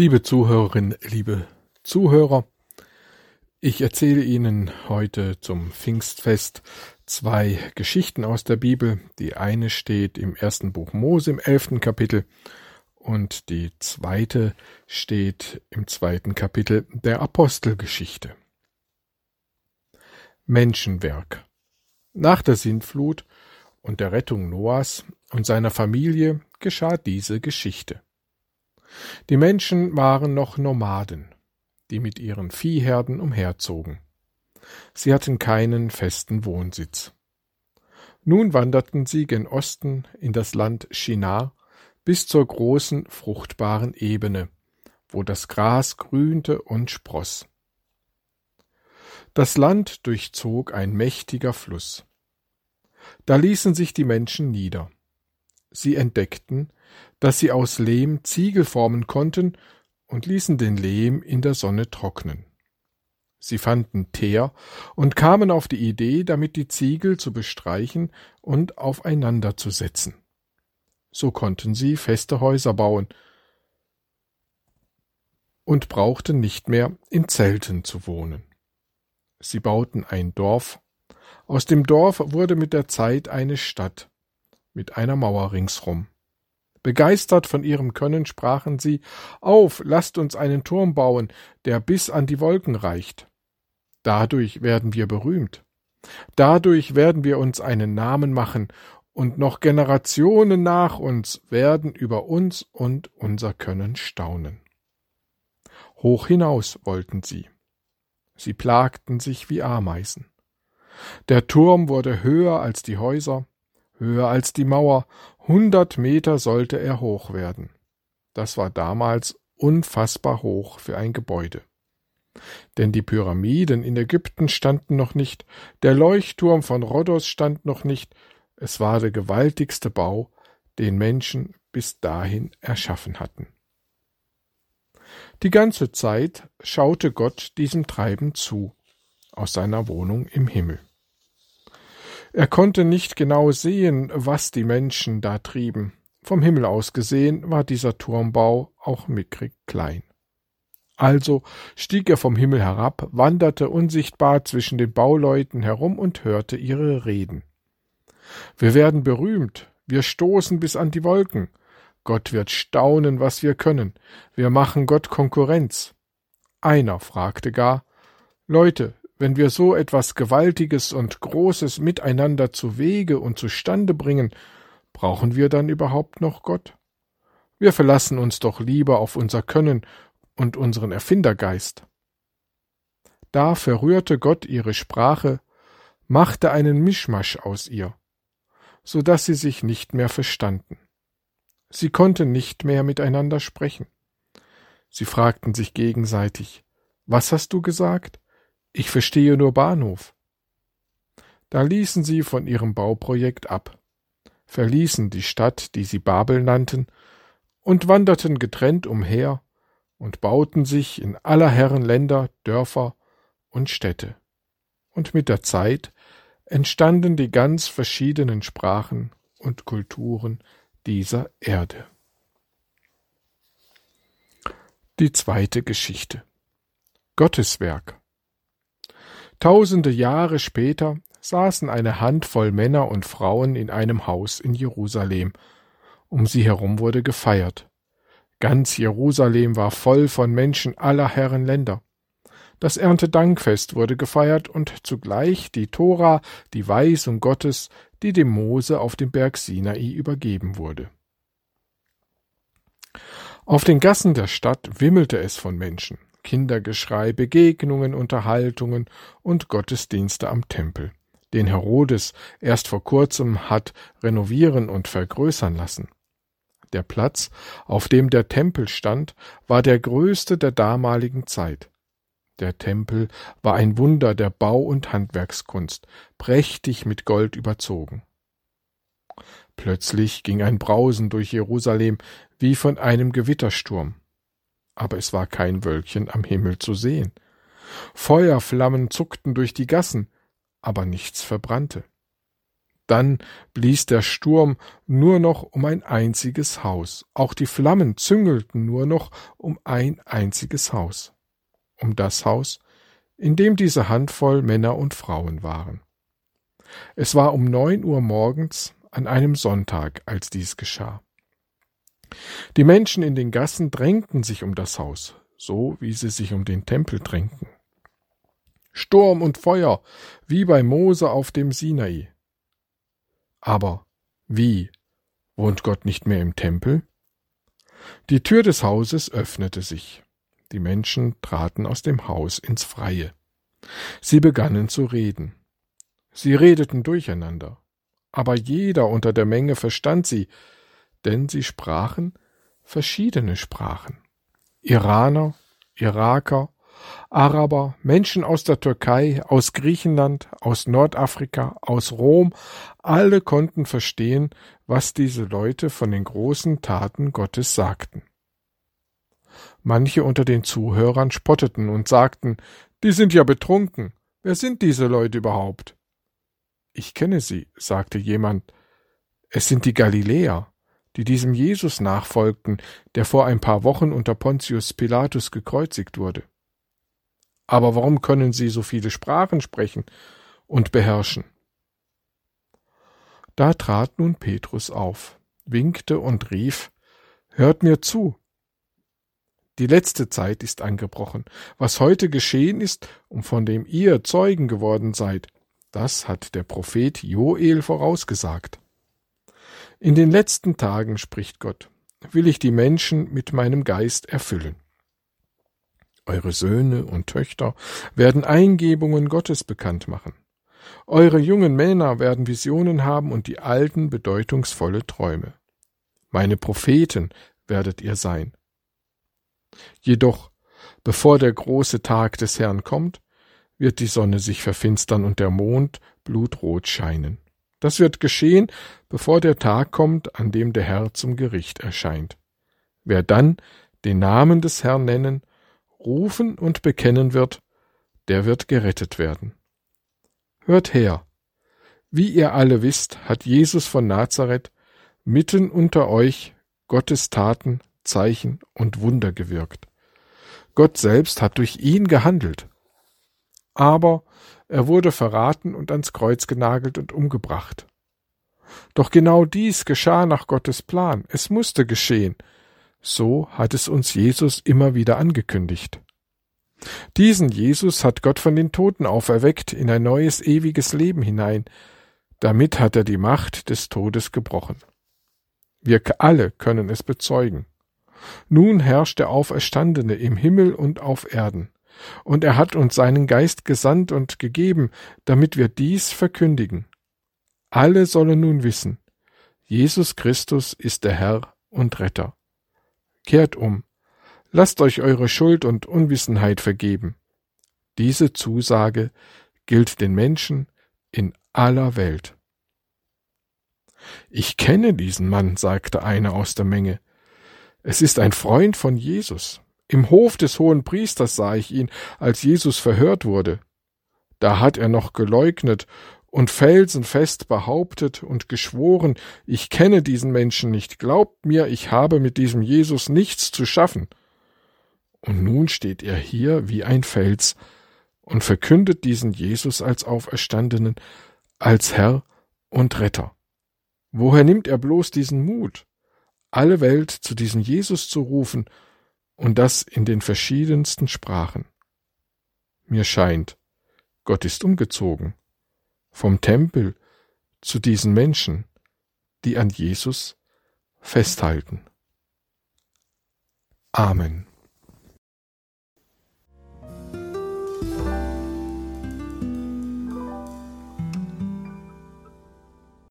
Liebe Zuhörerinnen, liebe Zuhörer, ich erzähle Ihnen heute zum Pfingstfest zwei Geschichten aus der Bibel. Die eine steht im ersten Buch Mose im elften Kapitel und die zweite steht im zweiten Kapitel der Apostelgeschichte. Menschenwerk. Nach der Sintflut und der Rettung Noahs und seiner Familie geschah diese Geschichte. Die Menschen waren noch Nomaden, die mit ihren Viehherden umherzogen. Sie hatten keinen festen Wohnsitz. Nun wanderten sie gen Osten in das Land Shinar bis zur großen fruchtbaren Ebene, wo das Gras grünte und spross. Das Land durchzog ein mächtiger Fluss. Da ließen sich die Menschen nieder. Sie entdeckten, dass sie aus Lehm Ziegel formen konnten und ließen den Lehm in der Sonne trocknen. Sie fanden Teer und kamen auf die Idee, damit die Ziegel zu bestreichen und aufeinander zu setzen. So konnten sie feste Häuser bauen und brauchten nicht mehr in Zelten zu wohnen. Sie bauten ein Dorf. Aus dem Dorf wurde mit der Zeit eine Stadt mit einer Mauer ringsrum. Begeistert von ihrem Können sprachen sie Auf, lasst uns einen Turm bauen, der bis an die Wolken reicht. Dadurch werden wir berühmt. Dadurch werden wir uns einen Namen machen, und noch Generationen nach uns werden über uns und unser Können staunen. Hoch hinaus wollten sie. Sie plagten sich wie Ameisen. Der Turm wurde höher als die Häuser, höher als die Mauer, hundert Meter sollte er hoch werden. Das war damals unfassbar hoch für ein Gebäude. Denn die Pyramiden in Ägypten standen noch nicht, der Leuchtturm von Rhodos stand noch nicht, es war der gewaltigste Bau, den Menschen bis dahin erschaffen hatten. Die ganze Zeit schaute Gott diesem Treiben zu, aus seiner Wohnung im Himmel. Er konnte nicht genau sehen, was die Menschen da trieben. Vom Himmel aus gesehen war dieser Turmbau auch mickrig klein. Also stieg er vom Himmel herab, wanderte unsichtbar zwischen den Bauleuten herum und hörte ihre Reden. Wir werden berühmt, wir stoßen bis an die Wolken. Gott wird staunen, was wir können. Wir machen Gott Konkurrenz. Einer fragte gar Leute, wenn wir so etwas Gewaltiges und Großes miteinander zu Wege und zustande bringen, brauchen wir dann überhaupt noch Gott? Wir verlassen uns doch lieber auf unser Können und unseren Erfindergeist. Da verrührte Gott ihre Sprache, machte einen Mischmasch aus ihr, so dass sie sich nicht mehr verstanden. Sie konnten nicht mehr miteinander sprechen. Sie fragten sich gegenseitig Was hast du gesagt? Ich verstehe nur Bahnhof. Da ließen sie von ihrem Bauprojekt ab, verließen die Stadt, die sie Babel nannten, und wanderten getrennt umher und bauten sich in aller Herren Länder Dörfer und Städte. Und mit der Zeit entstanden die ganz verschiedenen Sprachen und Kulturen dieser Erde. Die zweite Geschichte Gottes Werk Tausende Jahre später saßen eine Handvoll Männer und Frauen in einem Haus in Jerusalem. Um sie herum wurde gefeiert. Ganz Jerusalem war voll von Menschen aller Herren Länder. Das Erntedankfest wurde gefeiert und zugleich die Tora, die Weisung Gottes, die dem Mose auf dem Berg Sinai übergeben wurde. Auf den Gassen der Stadt wimmelte es von Menschen. Kindergeschrei, Begegnungen, Unterhaltungen und Gottesdienste am Tempel, den Herodes erst vor kurzem hat renovieren und vergrößern lassen. Der Platz, auf dem der Tempel stand, war der größte der damaligen Zeit. Der Tempel war ein Wunder der Bau- und Handwerkskunst, prächtig mit Gold überzogen. Plötzlich ging ein Brausen durch Jerusalem wie von einem Gewittersturm aber es war kein Wölkchen am Himmel zu sehen. Feuerflammen zuckten durch die Gassen, aber nichts verbrannte. Dann blies der Sturm nur noch um ein einziges Haus. Auch die Flammen züngelten nur noch um ein einziges Haus. Um das Haus, in dem diese Handvoll Männer und Frauen waren. Es war um neun Uhr morgens an einem Sonntag, als dies geschah. Die Menschen in den Gassen drängten sich um das Haus, so wie sie sich um den Tempel drängten. Sturm und Feuer, wie bei Mose auf dem Sinai. Aber wie? Wohnt Gott nicht mehr im Tempel? Die Tür des Hauses öffnete sich. Die Menschen traten aus dem Haus ins Freie. Sie begannen zu reden. Sie redeten durcheinander. Aber jeder unter der Menge verstand sie, denn sie sprachen verschiedene Sprachen. Iraner, Iraker, Araber, Menschen aus der Türkei, aus Griechenland, aus Nordafrika, aus Rom, alle konnten verstehen, was diese Leute von den großen Taten Gottes sagten. Manche unter den Zuhörern spotteten und sagten, die sind ja betrunken. Wer sind diese Leute überhaupt? Ich kenne sie, sagte jemand. Es sind die Galiläer, die diesem Jesus nachfolgten, der vor ein paar Wochen unter Pontius Pilatus gekreuzigt wurde. Aber warum können sie so viele Sprachen sprechen und beherrschen? Da trat nun Petrus auf, winkte und rief Hört mir zu. Die letzte Zeit ist angebrochen. Was heute geschehen ist und von dem ihr Zeugen geworden seid, das hat der Prophet Joel vorausgesagt. In den letzten Tagen, spricht Gott, will ich die Menschen mit meinem Geist erfüllen. Eure Söhne und Töchter werden Eingebungen Gottes bekannt machen. Eure jungen Männer werden Visionen haben und die alten bedeutungsvolle Träume. Meine Propheten werdet ihr sein. Jedoch, bevor der große Tag des Herrn kommt, wird die Sonne sich verfinstern und der Mond blutrot scheinen. Das wird geschehen, bevor der Tag kommt, an dem der Herr zum Gericht erscheint. Wer dann den Namen des Herrn nennen rufen und bekennen wird, der wird gerettet werden. Hört her, wie ihr alle wisst, hat Jesus von Nazareth mitten unter euch Gottes Taten, Zeichen und Wunder gewirkt. Gott selbst hat durch ihn gehandelt. Aber er wurde verraten und ans Kreuz genagelt und umgebracht. Doch genau dies geschah nach Gottes Plan. Es musste geschehen, so hat es uns Jesus immer wieder angekündigt. Diesen Jesus hat Gott von den Toten auferweckt in ein neues ewiges Leben hinein. Damit hat er die Macht des Todes gebrochen. Wir alle können es bezeugen. Nun herrscht der Auferstandene im Himmel und auf Erden. Und er hat uns seinen Geist gesandt und gegeben, damit wir dies verkündigen. Alle sollen nun wissen, Jesus Christus ist der Herr und Retter. Kehrt um, lasst euch eure Schuld und Unwissenheit vergeben. Diese Zusage gilt den Menschen in aller Welt. Ich kenne diesen Mann, sagte einer aus der Menge. Es ist ein Freund von Jesus. Im Hof des hohen Priesters sah ich ihn, als Jesus verhört wurde. Da hat er noch geleugnet und felsenfest behauptet und geschworen, ich kenne diesen Menschen nicht, glaubt mir, ich habe mit diesem Jesus nichts zu schaffen. Und nun steht er hier wie ein Fels und verkündet diesen Jesus als Auferstandenen, als Herr und Retter. Woher nimmt er bloß diesen Mut, alle Welt zu diesem Jesus zu rufen, und das in den verschiedensten Sprachen? Mir scheint, Gott ist umgezogen vom Tempel zu diesen Menschen, die an Jesus festhalten. Amen.